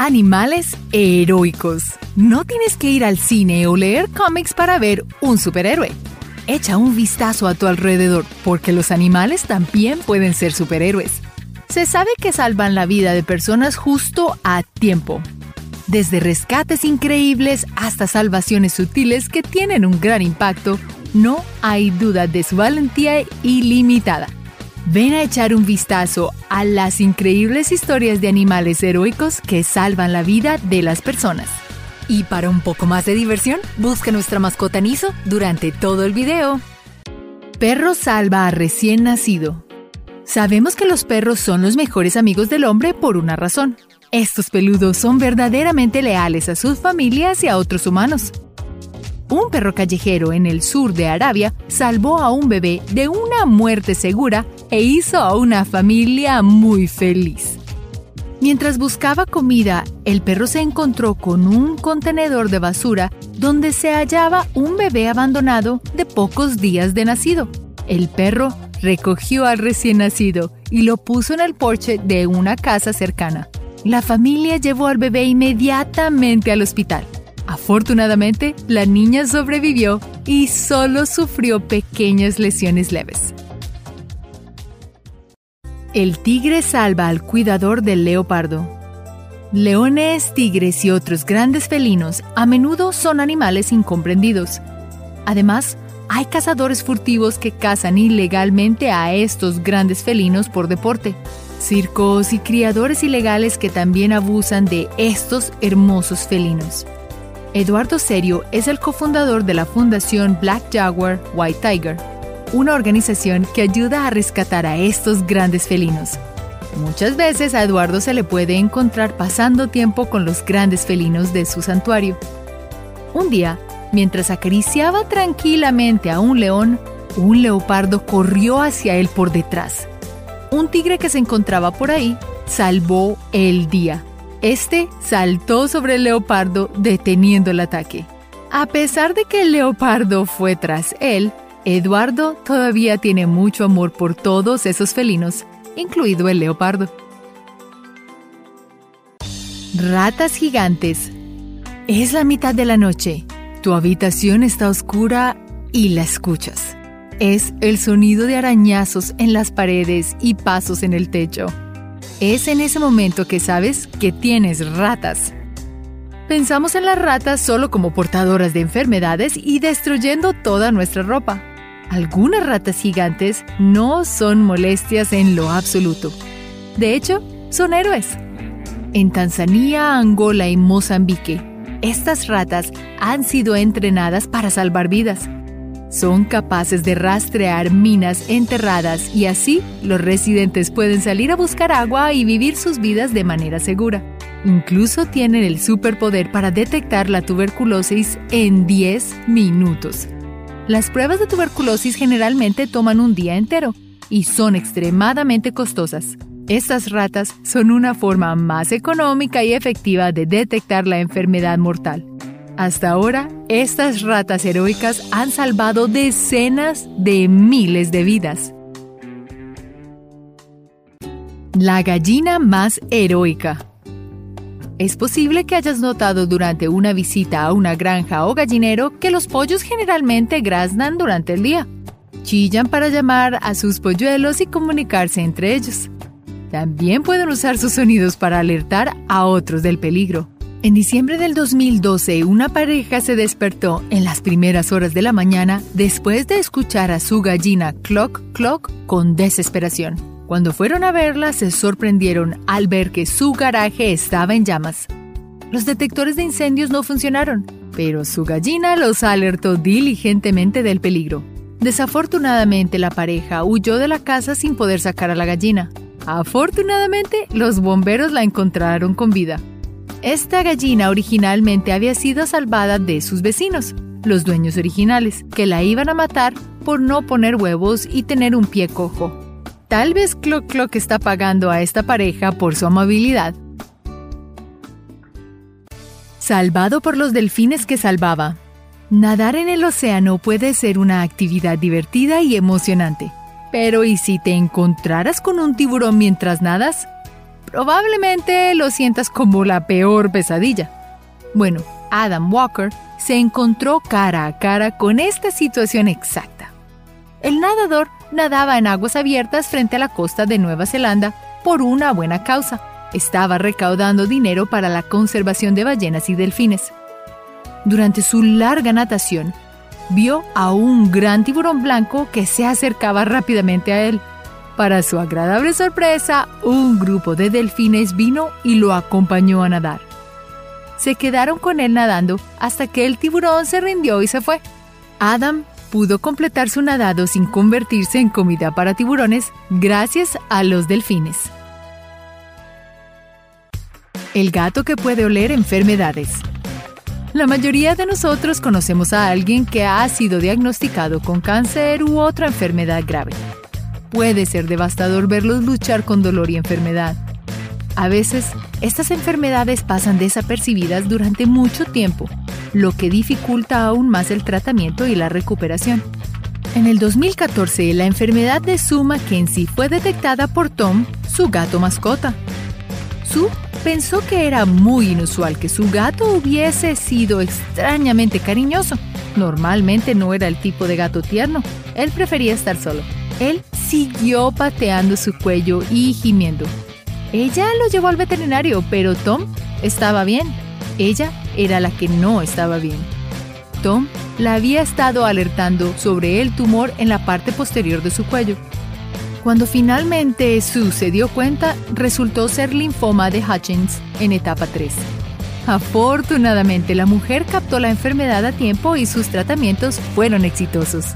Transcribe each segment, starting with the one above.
Animales heroicos. No tienes que ir al cine o leer cómics para ver un superhéroe. Echa un vistazo a tu alrededor, porque los animales también pueden ser superhéroes. Se sabe que salvan la vida de personas justo a tiempo. Desde rescates increíbles hasta salvaciones sutiles que tienen un gran impacto, no hay duda de su valentía ilimitada. Ven a echar un vistazo a las increíbles historias de animales heroicos que salvan la vida de las personas. Y para un poco más de diversión, busca nuestra mascota Niso durante todo el video. Perro salva a recién nacido. Sabemos que los perros son los mejores amigos del hombre por una razón. Estos peludos son verdaderamente leales a sus familias y a otros humanos un perro callejero en el sur de Arabia salvó a un bebé de una muerte segura e hizo a una familia muy feliz. Mientras buscaba comida, el perro se encontró con un contenedor de basura donde se hallaba un bebé abandonado de pocos días de nacido. El perro recogió al recién nacido y lo puso en el porche de una casa cercana. La familia llevó al bebé inmediatamente al hospital. Afortunadamente, la niña sobrevivió y solo sufrió pequeñas lesiones leves. El tigre salva al cuidador del leopardo. Leones, tigres y otros grandes felinos a menudo son animales incomprendidos. Además, hay cazadores furtivos que cazan ilegalmente a estos grandes felinos por deporte. Circos y criadores ilegales que también abusan de estos hermosos felinos. Eduardo Serio es el cofundador de la fundación Black Jaguar White Tiger, una organización que ayuda a rescatar a estos grandes felinos. Muchas veces a Eduardo se le puede encontrar pasando tiempo con los grandes felinos de su santuario. Un día, mientras acariciaba tranquilamente a un león, un leopardo corrió hacia él por detrás. Un tigre que se encontraba por ahí salvó el día este saltó sobre el leopardo deteniendo el ataque. A pesar de que el leopardo fue tras él, Eduardo todavía tiene mucho amor por todos esos felinos, incluido el leopardo. Ratas gigantes. Es la mitad de la noche. Tu habitación está oscura y la escuchas. Es el sonido de arañazos en las paredes y pasos en el techo. Es en ese momento que sabes que tienes ratas. Pensamos en las ratas solo como portadoras de enfermedades y destruyendo toda nuestra ropa. Algunas ratas gigantes no son molestias en lo absoluto. De hecho, son héroes. En Tanzania, Angola y Mozambique, estas ratas han sido entrenadas para salvar vidas. Son capaces de rastrear minas enterradas y así los residentes pueden salir a buscar agua y vivir sus vidas de manera segura. Incluso tienen el superpoder para detectar la tuberculosis en 10 minutos. Las pruebas de tuberculosis generalmente toman un día entero y son extremadamente costosas. Estas ratas son una forma más económica y efectiva de detectar la enfermedad mortal. Hasta ahora, estas ratas heroicas han salvado decenas de miles de vidas. La gallina más heroica. Es posible que hayas notado durante una visita a una granja o gallinero que los pollos generalmente graznan durante el día. Chillan para llamar a sus polluelos y comunicarse entre ellos. También pueden usar sus sonidos para alertar a otros del peligro. En diciembre del 2012, una pareja se despertó en las primeras horas de la mañana después de escuchar a su gallina clock clock con desesperación. Cuando fueron a verla, se sorprendieron al ver que su garaje estaba en llamas. Los detectores de incendios no funcionaron, pero su gallina los alertó diligentemente del peligro. Desafortunadamente, la pareja huyó de la casa sin poder sacar a la gallina. Afortunadamente, los bomberos la encontraron con vida. Esta gallina originalmente había sido salvada de sus vecinos, los dueños originales, que la iban a matar por no poner huevos y tener un pie cojo. Tal vez Clock Clock está pagando a esta pareja por su amabilidad. Salvado por los delfines que salvaba. Nadar en el océano puede ser una actividad divertida y emocionante. Pero ¿y si te encontraras con un tiburón mientras nadas? probablemente lo sientas como la peor pesadilla. Bueno, Adam Walker se encontró cara a cara con esta situación exacta. El nadador nadaba en aguas abiertas frente a la costa de Nueva Zelanda por una buena causa. Estaba recaudando dinero para la conservación de ballenas y delfines. Durante su larga natación, vio a un gran tiburón blanco que se acercaba rápidamente a él. Para su agradable sorpresa, un grupo de delfines vino y lo acompañó a nadar. Se quedaron con él nadando hasta que el tiburón se rindió y se fue. Adam pudo completar su nadado sin convertirse en comida para tiburones gracias a los delfines. El gato que puede oler enfermedades. La mayoría de nosotros conocemos a alguien que ha sido diagnosticado con cáncer u otra enfermedad grave. Puede ser devastador verlos luchar con dolor y enfermedad. A veces, estas enfermedades pasan desapercibidas durante mucho tiempo, lo que dificulta aún más el tratamiento y la recuperación. En el 2014, la enfermedad de Sue Mackenzie fue detectada por Tom, su gato mascota. Sue pensó que era muy inusual que su gato hubiese sido extrañamente cariñoso. Normalmente no era el tipo de gato tierno. Él prefería estar solo. Él siguió pateando su cuello y gimiendo. Ella lo llevó al veterinario, pero Tom estaba bien. Ella era la que no estaba bien. Tom la había estado alertando sobre el tumor en la parte posterior de su cuello. Cuando finalmente Sue se dio cuenta, resultó ser linfoma de Hutchins en etapa 3. Afortunadamente, la mujer captó la enfermedad a tiempo y sus tratamientos fueron exitosos.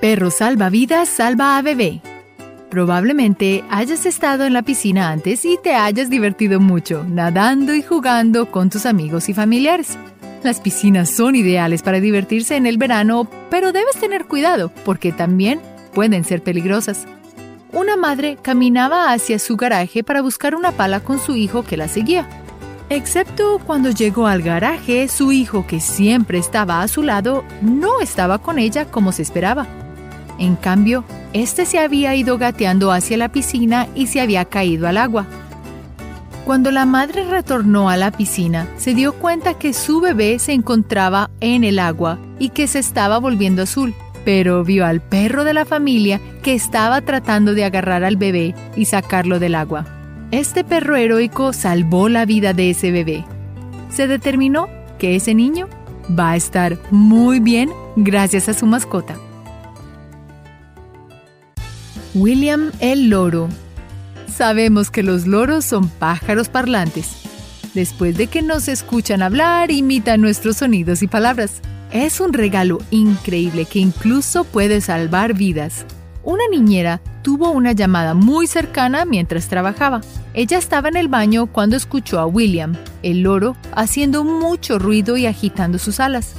Perro salva vidas, salva a bebé. Probablemente hayas estado en la piscina antes y te hayas divertido mucho, nadando y jugando con tus amigos y familiares. Las piscinas son ideales para divertirse en el verano, pero debes tener cuidado porque también pueden ser peligrosas. Una madre caminaba hacia su garaje para buscar una pala con su hijo que la seguía. Excepto cuando llegó al garaje, su hijo, que siempre estaba a su lado, no estaba con ella como se esperaba. En cambio, este se había ido gateando hacia la piscina y se había caído al agua. Cuando la madre retornó a la piscina, se dio cuenta que su bebé se encontraba en el agua y que se estaba volviendo azul, pero vio al perro de la familia que estaba tratando de agarrar al bebé y sacarlo del agua. Este perro heroico salvó la vida de ese bebé. Se determinó que ese niño va a estar muy bien gracias a su mascota. William el Loro Sabemos que los loros son pájaros parlantes. Después de que nos escuchan hablar, imitan nuestros sonidos y palabras. Es un regalo increíble que incluso puede salvar vidas. Una niñera tuvo una llamada muy cercana mientras trabajaba. Ella estaba en el baño cuando escuchó a William, el loro, haciendo mucho ruido y agitando sus alas.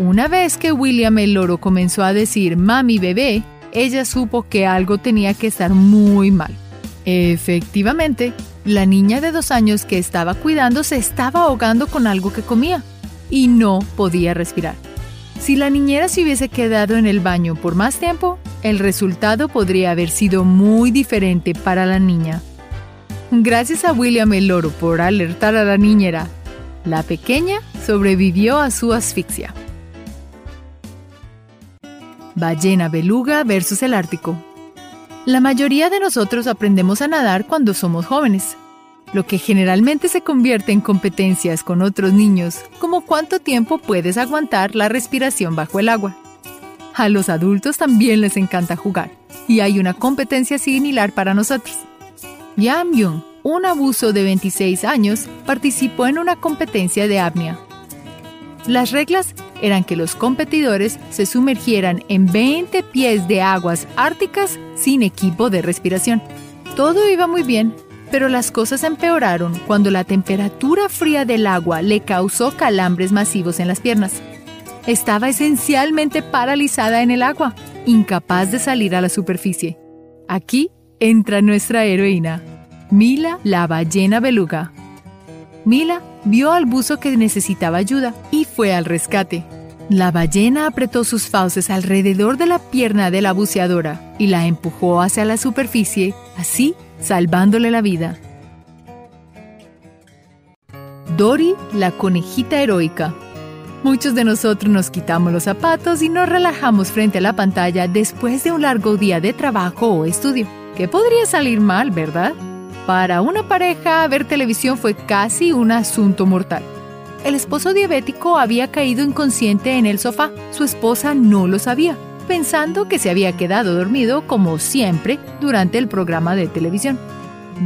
Una vez que William el loro comenzó a decir mami bebé, ella supo que algo tenía que estar muy mal. Efectivamente, la niña de dos años que estaba cuidando se estaba ahogando con algo que comía y no podía respirar. Si la niñera se hubiese quedado en el baño por más tiempo, el resultado podría haber sido muy diferente para la niña. Gracias a William el loro por alertar a la niñera, la pequeña sobrevivió a su asfixia. Ballena beluga versus el Ártico. La mayoría de nosotros aprendemos a nadar cuando somos jóvenes, lo que generalmente se convierte en competencias con otros niños, como cuánto tiempo puedes aguantar la respiración bajo el agua. A los adultos también les encanta jugar, y hay una competencia similar para nosotros. Yam Young, un abuso de 26 años, participó en una competencia de apnea. Las reglas eran que los competidores se sumergieran en 20 pies de aguas árticas sin equipo de respiración. Todo iba muy bien, pero las cosas empeoraron cuando la temperatura fría del agua le causó calambres masivos en las piernas. Estaba esencialmente paralizada en el agua, incapaz de salir a la superficie. Aquí entra nuestra heroína, Mila la ballena beluga. Mila vio al buzo que necesitaba ayuda y fue al rescate. La ballena apretó sus fauces alrededor de la pierna de la buceadora y la empujó hacia la superficie, así salvándole la vida. Dory, la conejita heroica. Muchos de nosotros nos quitamos los zapatos y nos relajamos frente a la pantalla después de un largo día de trabajo o estudio. ¿Qué podría salir mal, verdad? Para una pareja, ver televisión fue casi un asunto mortal. El esposo diabético había caído inconsciente en el sofá. Su esposa no lo sabía, pensando que se había quedado dormido como siempre durante el programa de televisión.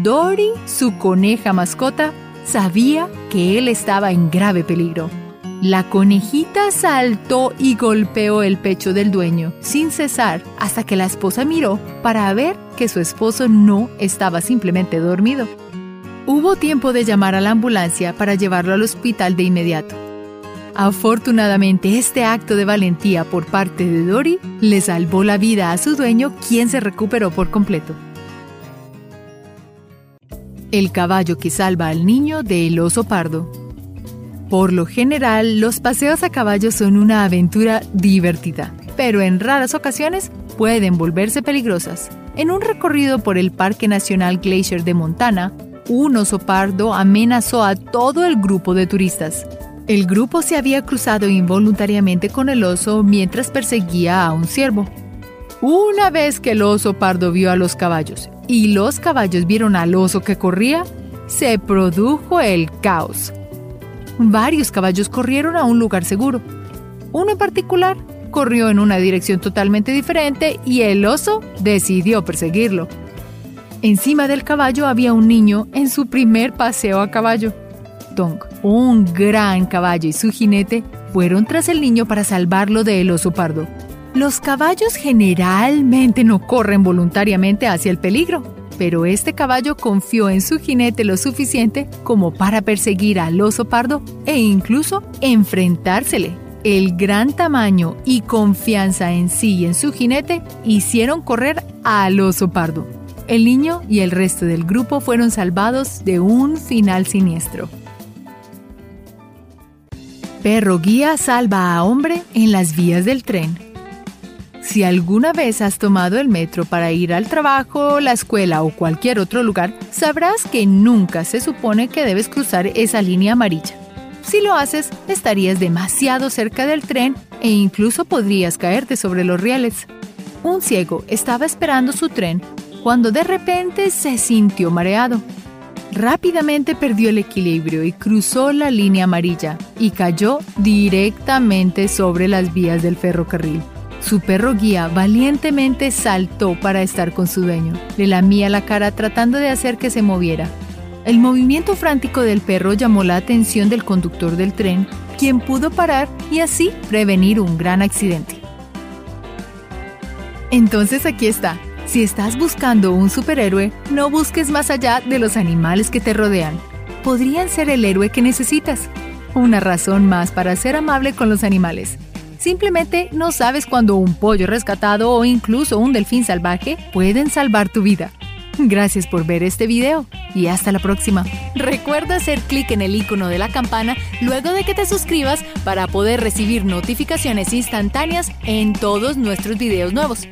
Dory, su coneja mascota, sabía que él estaba en grave peligro. La conejita saltó y golpeó el pecho del dueño sin cesar hasta que la esposa miró para ver que su esposo no estaba simplemente dormido. Hubo tiempo de llamar a la ambulancia para llevarlo al hospital de inmediato. Afortunadamente, este acto de valentía por parte de Dory le salvó la vida a su dueño, quien se recuperó por completo. El caballo que salva al niño del oso pardo. Por lo general, los paseos a caballo son una aventura divertida, pero en raras ocasiones pueden volverse peligrosas. En un recorrido por el Parque Nacional Glacier de Montana, un oso pardo amenazó a todo el grupo de turistas. El grupo se había cruzado involuntariamente con el oso mientras perseguía a un ciervo. Una vez que el oso pardo vio a los caballos y los caballos vieron al oso que corría, se produjo el caos. Varios caballos corrieron a un lugar seguro. Uno en particular corrió en una dirección totalmente diferente y el oso decidió perseguirlo. Encima del caballo había un niño en su primer paseo a caballo. Dong, un gran caballo y su jinete fueron tras el niño para salvarlo del oso pardo. Los caballos generalmente no corren voluntariamente hacia el peligro, pero este caballo confió en su jinete lo suficiente como para perseguir al oso pardo e incluso enfrentársele. El gran tamaño y confianza en sí y en su jinete hicieron correr al oso pardo. El niño y el resto del grupo fueron salvados de un final siniestro. Perro guía salva a hombre en las vías del tren. Si alguna vez has tomado el metro para ir al trabajo, la escuela o cualquier otro lugar, sabrás que nunca se supone que debes cruzar esa línea amarilla. Si lo haces, estarías demasiado cerca del tren e incluso podrías caerte sobre los rieles. Un ciego estaba esperando su tren cuando de repente se sintió mareado. Rápidamente perdió el equilibrio y cruzó la línea amarilla y cayó directamente sobre las vías del ferrocarril. Su perro guía valientemente saltó para estar con su dueño. Le lamía la cara tratando de hacer que se moviera. El movimiento frántico del perro llamó la atención del conductor del tren, quien pudo parar y así prevenir un gran accidente. Entonces aquí está, si estás buscando un superhéroe, no busques más allá de los animales que te rodean. Podrían ser el héroe que necesitas. Una razón más para ser amable con los animales. Simplemente no sabes cuándo un pollo rescatado o incluso un delfín salvaje pueden salvar tu vida. Gracias por ver este video y hasta la próxima. Recuerda hacer clic en el icono de la campana luego de que te suscribas para poder recibir notificaciones instantáneas en todos nuestros videos nuevos.